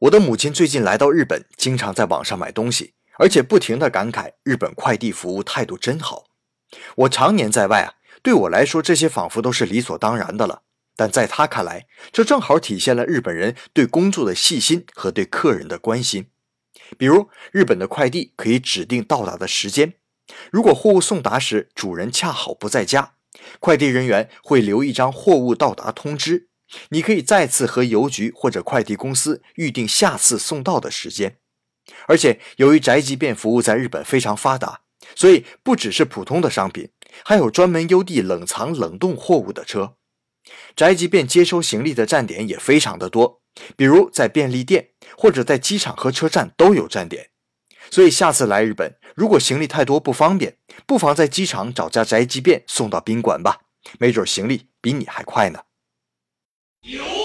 我的母亲最近来到日本，经常在网上买东西，而且不停地感慨日本快递服务态度真好。我常年在外啊，对我来说这些仿佛都是理所当然的了。但在他看来，这正好体现了日本人对工作的细心和对客人的关心。比如，日本的快递可以指定到达的时间，如果货物送达时主人恰好不在家，快递人员会留一张货物到达通知。你可以再次和邮局或者快递公司预定下次送到的时间，而且由于宅急便服务在日本非常发达，所以不只是普通的商品，还有专门邮递冷藏冷冻货物的车。宅急便接收行李的站点也非常的多，比如在便利店或者在机场和车站都有站点。所以下次来日本，如果行李太多不方便，不妨在机场找家宅急便送到宾馆吧，没准行李比你还快呢。You